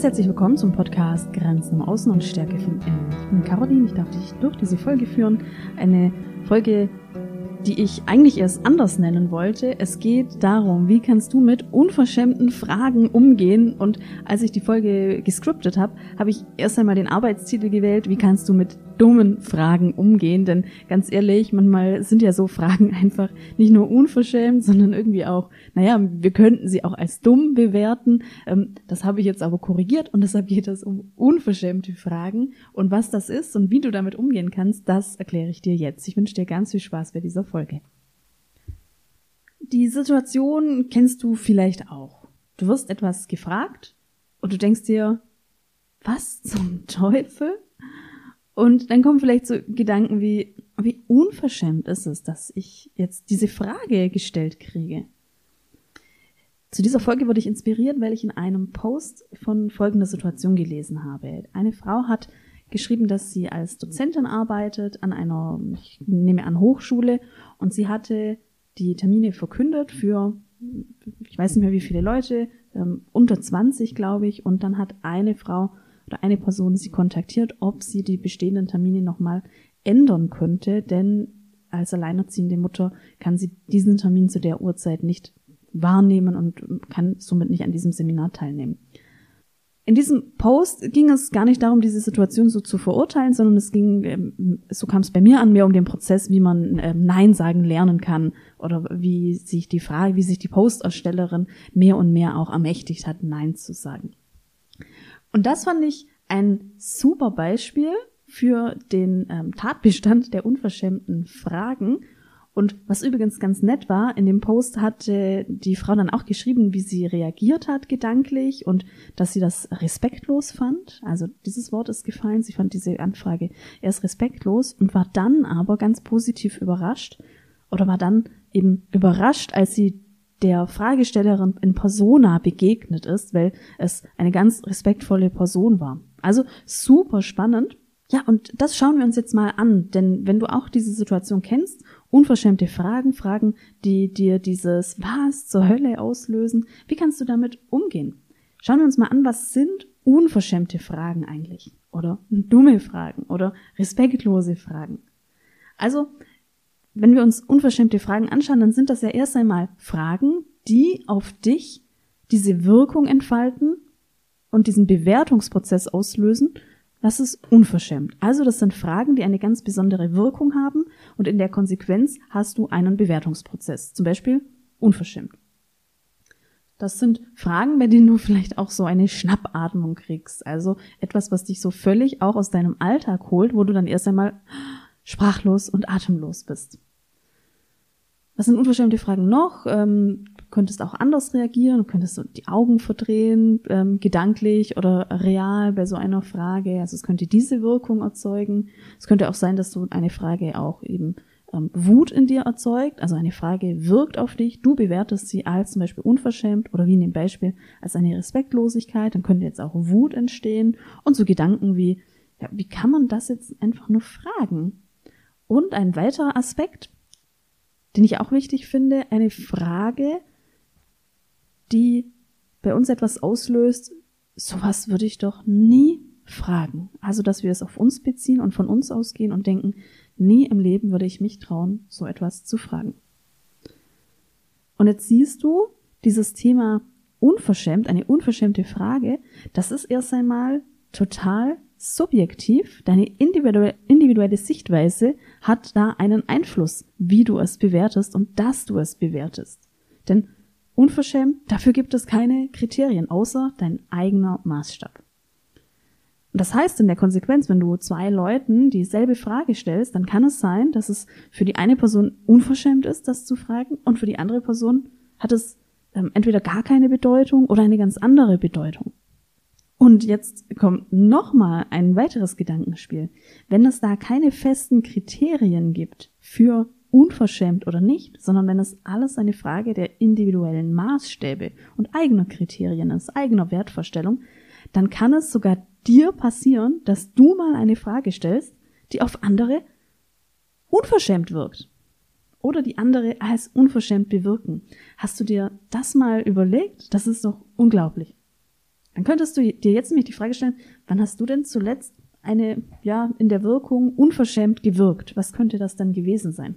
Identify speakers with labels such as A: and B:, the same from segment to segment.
A: Ganz herzlich willkommen zum Podcast Grenzen im Außen und Stärke von Innen. Ich bin Caroline, ich darf dich durch diese Folge führen. Eine Folge, die ich eigentlich erst anders nennen wollte. Es geht darum, wie kannst du mit unverschämten Fragen umgehen? Und als ich die Folge gescriptet habe, habe ich erst einmal den Arbeitstitel gewählt, wie kannst du mit dummen Fragen umgehen? Denn ganz ehrlich, manchmal sind ja so Fragen einfach nicht nur unverschämt, sondern irgendwie auch, naja, wir könnten sie auch als dumm bewerten. Ähm, das habe ich jetzt aber korrigiert und deshalb geht es um unverschämte Fragen. Und was das ist und wie du damit umgehen kannst, das erkläre ich dir jetzt. Ich wünsche dir ganz viel Spaß bei dieser Folge. Die Situation kennst du vielleicht auch. Du wirst etwas gefragt und du denkst dir, was zum Teufel? Und dann kommen vielleicht so Gedanken wie, wie unverschämt ist es, dass ich jetzt diese Frage gestellt kriege. Zu dieser Folge wurde ich inspiriert, weil ich in einem Post von folgender Situation gelesen habe. Eine Frau hat geschrieben, dass sie als Dozentin arbeitet an einer, ich nehme an, Hochschule und sie hatte die Termine verkündet für, ich weiß nicht mehr wie viele Leute, ähm, unter 20 glaube ich, und dann hat eine Frau oder eine Person sie kontaktiert, ob sie die bestehenden Termine nochmal ändern könnte, denn als alleinerziehende Mutter kann sie diesen Termin zu der Uhrzeit nicht wahrnehmen und kann somit nicht an diesem Seminar teilnehmen. In diesem Post ging es gar nicht darum, diese Situation so zu verurteilen, sondern es ging, ähm, so kam es bei mir an, mehr um den Prozess, wie man ähm, Nein sagen lernen kann oder wie sich die Frage, wie sich die Posterstellerin mehr und mehr auch ermächtigt hat, Nein zu sagen. Und das fand ich ein super Beispiel für den ähm, Tatbestand der unverschämten Fragen und was übrigens ganz nett war, in dem Post hatte die Frau dann auch geschrieben, wie sie reagiert hat gedanklich und dass sie das respektlos fand. Also dieses Wort ist gefallen. Sie fand diese Anfrage erst respektlos und war dann aber ganz positiv überrascht oder war dann eben überrascht, als sie der Fragestellerin in Persona begegnet ist, weil es eine ganz respektvolle Person war. Also super spannend. Ja, und das schauen wir uns jetzt mal an, denn wenn du auch diese Situation kennst, unverschämte Fragen, Fragen, die dir dieses Was zur Hölle auslösen, wie kannst du damit umgehen? Schauen wir uns mal an, was sind unverschämte Fragen eigentlich? Oder dumme Fragen oder respektlose Fragen? Also, wenn wir uns unverschämte Fragen anschauen, dann sind das ja erst einmal Fragen, die auf dich diese Wirkung entfalten und diesen Bewertungsprozess auslösen das ist unverschämt. Also das sind Fragen, die eine ganz besondere Wirkung haben und in der Konsequenz hast du einen Bewertungsprozess. Zum Beispiel unverschämt. Das sind Fragen, bei denen du vielleicht auch so eine Schnappatmung kriegst. Also etwas, was dich so völlig auch aus deinem Alltag holt, wo du dann erst einmal sprachlos und atemlos bist. Was sind unverschämte Fragen noch? Ähm, könntest auch anders reagieren, könntest so die Augen verdrehen, ähm, gedanklich oder real bei so einer Frage. Also es könnte diese Wirkung erzeugen. Es könnte auch sein, dass du eine Frage auch eben ähm, Wut in dir erzeugt. Also eine Frage wirkt auf dich, du bewertest sie als zum Beispiel unverschämt oder wie in dem Beispiel als eine Respektlosigkeit. Dann könnte jetzt auch Wut entstehen und so Gedanken wie, ja, wie kann man das jetzt einfach nur fragen? Und ein weiterer Aspekt, den ich auch wichtig finde, eine Frage, die bei uns etwas auslöst, sowas würde ich doch nie fragen. Also, dass wir es auf uns beziehen und von uns ausgehen und denken, nie im Leben würde ich mich trauen, so etwas zu fragen. Und jetzt siehst du, dieses Thema unverschämt, eine unverschämte Frage, das ist erst einmal total subjektiv. Deine individuelle, Sichtweise hat da einen Einfluss, wie du es bewertest und dass du es bewertest. Denn Unverschämt, dafür gibt es keine Kriterien, außer dein eigener Maßstab. Und das heißt in der Konsequenz, wenn du zwei Leuten dieselbe Frage stellst, dann kann es sein, dass es für die eine Person unverschämt ist, das zu fragen, und für die andere Person hat es ähm, entweder gar keine Bedeutung oder eine ganz andere Bedeutung. Und jetzt kommt nochmal ein weiteres Gedankenspiel. Wenn es da keine festen Kriterien gibt für unverschämt oder nicht, sondern wenn es alles eine Frage der individuellen Maßstäbe und eigener Kriterien ist, eigener Wertvorstellung, dann kann es sogar dir passieren, dass du mal eine Frage stellst, die auf andere unverschämt wirkt. Oder die andere als unverschämt bewirken. Hast du dir das mal überlegt? Das ist doch unglaublich. Dann könntest du dir jetzt nämlich die Frage stellen, wann hast du denn zuletzt eine, ja, in der Wirkung unverschämt gewirkt? Was könnte das dann gewesen sein?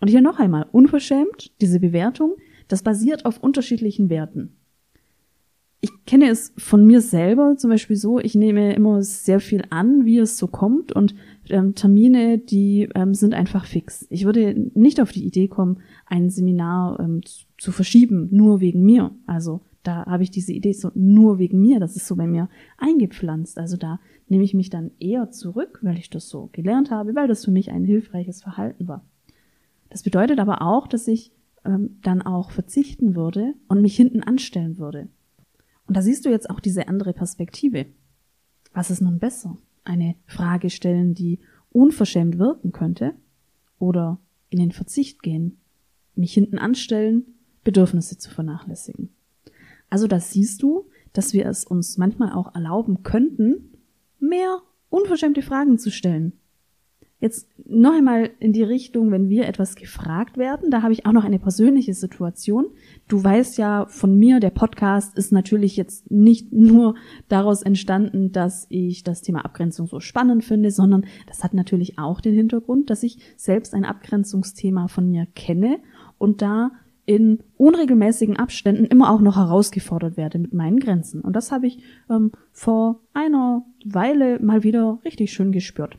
A: Und hier noch einmal, unverschämt, diese Bewertung, das basiert auf unterschiedlichen Werten. Ich kenne es von mir selber zum Beispiel so, ich nehme immer sehr viel an, wie es so kommt und ähm, Termine, die ähm, sind einfach fix. Ich würde nicht auf die Idee kommen, ein Seminar ähm, zu, zu verschieben, nur wegen mir. Also da habe ich diese Idee so nur wegen mir, das ist so bei mir eingepflanzt. Also da nehme ich mich dann eher zurück, weil ich das so gelernt habe, weil das für mich ein hilfreiches Verhalten war. Das bedeutet aber auch, dass ich ähm, dann auch verzichten würde und mich hinten anstellen würde. Und da siehst du jetzt auch diese andere Perspektive. Was ist nun besser? Eine Frage stellen, die unverschämt wirken könnte oder in den Verzicht gehen, mich hinten anstellen, Bedürfnisse zu vernachlässigen. Also das siehst du, dass wir es uns manchmal auch erlauben könnten, mehr unverschämte Fragen zu stellen. Jetzt noch einmal in die Richtung, wenn wir etwas gefragt werden, da habe ich auch noch eine persönliche Situation. Du weißt ja von mir, der Podcast ist natürlich jetzt nicht nur daraus entstanden, dass ich das Thema Abgrenzung so spannend finde, sondern das hat natürlich auch den Hintergrund, dass ich selbst ein Abgrenzungsthema von mir kenne und da in unregelmäßigen Abständen immer auch noch herausgefordert werde mit meinen Grenzen. Und das habe ich ähm, vor einer Weile mal wieder richtig schön gespürt.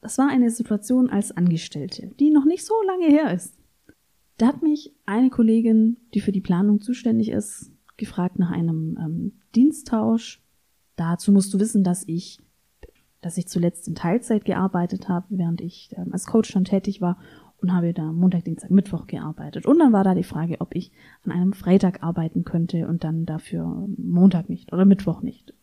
A: Das war eine Situation als Angestellte, die noch nicht so lange her ist. Da hat mich eine Kollegin, die für die Planung zuständig ist, gefragt nach einem ähm, Diensttausch. Dazu musst du wissen, dass ich, dass ich zuletzt in Teilzeit gearbeitet habe, während ich ähm, als Coach schon tätig war und habe da Montag, Dienstag, Mittwoch gearbeitet. Und dann war da die Frage, ob ich an einem Freitag arbeiten könnte und dann dafür Montag nicht oder Mittwoch nicht.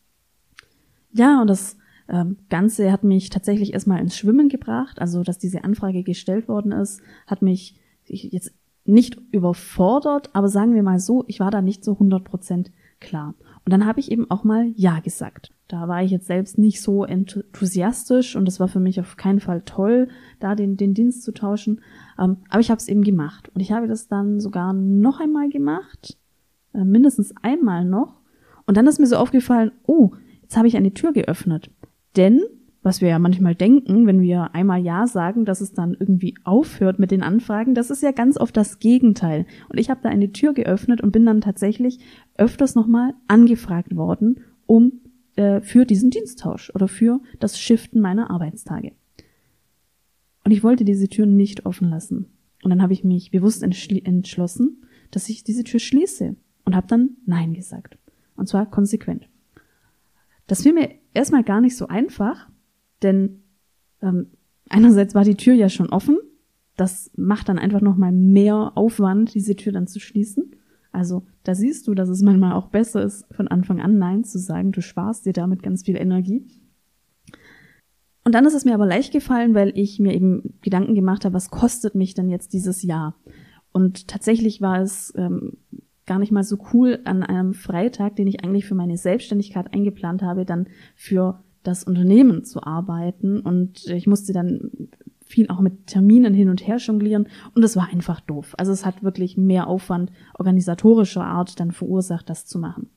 A: Ja, und das ähm, Ganze hat mich tatsächlich erstmal ins Schwimmen gebracht. Also, dass diese Anfrage gestellt worden ist, hat mich jetzt nicht überfordert, aber sagen wir mal so, ich war da nicht so 100 Prozent klar. Und dann habe ich eben auch mal Ja gesagt. Da war ich jetzt selbst nicht so enthusiastisch und es war für mich auf keinen Fall toll, da den, den Dienst zu tauschen. Ähm, aber ich habe es eben gemacht. Und ich habe das dann sogar noch einmal gemacht, äh, mindestens einmal noch. Und dann ist mir so aufgefallen, oh, jetzt habe ich eine Tür geöffnet. Denn was wir ja manchmal denken, wenn wir einmal Ja sagen, dass es dann irgendwie aufhört mit den Anfragen, das ist ja ganz oft das Gegenteil. Und ich habe da eine Tür geöffnet und bin dann tatsächlich öfters nochmal angefragt worden, um äh, für diesen Diensttausch oder für das Shiften meiner Arbeitstage. Und ich wollte diese Tür nicht offen lassen. Und dann habe ich mich bewusst entschlossen, dass ich diese Tür schließe und habe dann Nein gesagt. Und zwar konsequent. Das fiel mir erstmal gar nicht so einfach, denn ähm, einerseits war die Tür ja schon offen. Das macht dann einfach nochmal mehr Aufwand, diese Tür dann zu schließen. Also da siehst du, dass es manchmal auch besser ist, von Anfang an Nein zu sagen. Du sparst dir damit ganz viel Energie. Und dann ist es mir aber leicht gefallen, weil ich mir eben Gedanken gemacht habe, was kostet mich denn jetzt dieses Jahr? Und tatsächlich war es ähm, gar nicht mal so cool, an einem Freitag, den ich eigentlich für meine Selbstständigkeit eingeplant habe, dann für das Unternehmen zu arbeiten. Und ich musste dann viel auch mit Terminen hin und her jonglieren und es war einfach doof. Also es hat wirklich mehr Aufwand organisatorischer Art dann verursacht, das zu machen.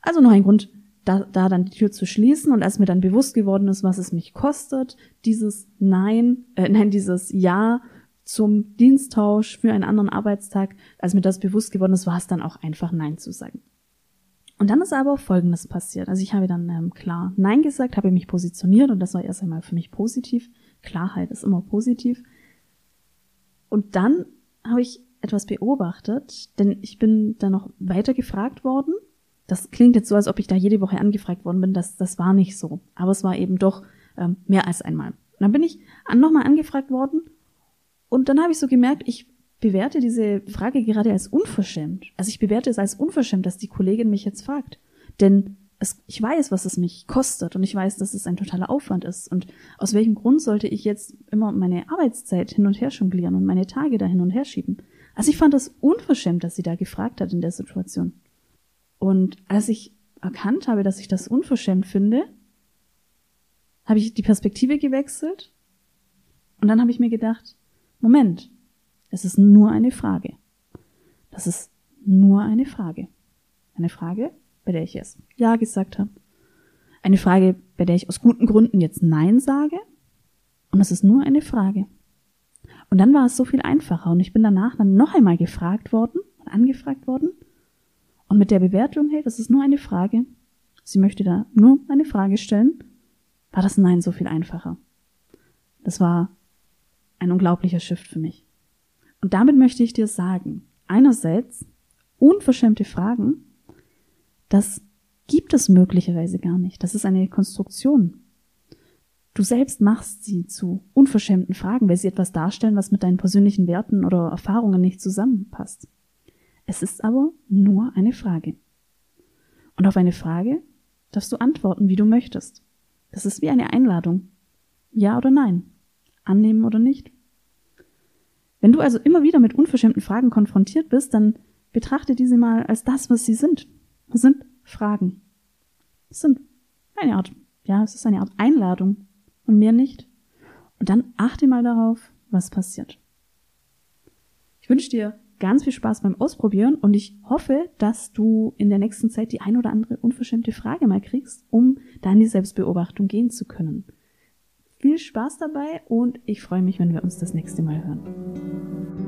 A: Also noch ein Grund, da, da dann die Tür zu schließen und als mir dann bewusst geworden ist, was es mich kostet, dieses Nein, äh, nein, dieses Ja zum Diensttausch für einen anderen Arbeitstag, als mir das bewusst geworden ist, war es dann auch einfach Nein zu sagen. Und dann ist aber Folgendes passiert. Also ich habe dann ähm, klar Nein gesagt, habe mich positioniert und das war erst einmal für mich positiv. Klarheit ist immer positiv. Und dann habe ich etwas beobachtet, denn ich bin dann noch weiter gefragt worden. Das klingt jetzt so, als ob ich da jede Woche angefragt worden bin. Das, das war nicht so. Aber es war eben doch ähm, mehr als einmal. Und dann bin ich nochmal angefragt worden und dann habe ich so gemerkt, ich bewerte diese Frage gerade als unverschämt. Also ich bewerte es als unverschämt, dass die Kollegin mich jetzt fragt. Denn es, ich weiß, was es mich kostet und ich weiß, dass es ein totaler Aufwand ist. Und aus welchem Grund sollte ich jetzt immer meine Arbeitszeit hin und her jonglieren und meine Tage da hin und her schieben? Also ich fand das unverschämt, dass sie da gefragt hat in der Situation. Und als ich erkannt habe, dass ich das unverschämt finde, habe ich die Perspektive gewechselt und dann habe ich mir gedacht, Moment, es ist nur eine Frage. Das ist nur eine Frage. Eine Frage, bei der ich jetzt Ja gesagt habe. Eine Frage, bei der ich aus guten Gründen jetzt Nein sage. Und es ist nur eine Frage. Und dann war es so viel einfacher und ich bin danach dann noch einmal gefragt worden und angefragt worden. Und mit der Bewertung, hey, das ist nur eine Frage. Sie möchte da nur eine Frage stellen. War das Nein so viel einfacher. Das war ein unglaublicher Shift für mich. Und damit möchte ich dir sagen, einerseits unverschämte Fragen das gibt es möglicherweise gar nicht. Das ist eine Konstruktion. Du selbst machst sie zu unverschämten Fragen, weil sie etwas darstellen, was mit deinen persönlichen Werten oder Erfahrungen nicht zusammenpasst. Es ist aber nur eine Frage. Und auf eine Frage darfst du antworten, wie du möchtest. Das ist wie eine Einladung. Ja oder nein. Annehmen oder nicht. Wenn du also immer wieder mit unverschämten Fragen konfrontiert bist, dann betrachte diese mal als das, was sie sind. Das sind Fragen. Das sind eine Art, ja, es ist eine Art Einladung und mehr nicht. Und dann achte mal darauf, was passiert. Ich wünsche dir ganz viel Spaß beim Ausprobieren und ich hoffe, dass du in der nächsten Zeit die ein oder andere unverschämte Frage mal kriegst, um da in die Selbstbeobachtung gehen zu können. Viel Spaß dabei und ich freue mich, wenn wir uns das nächste Mal hören.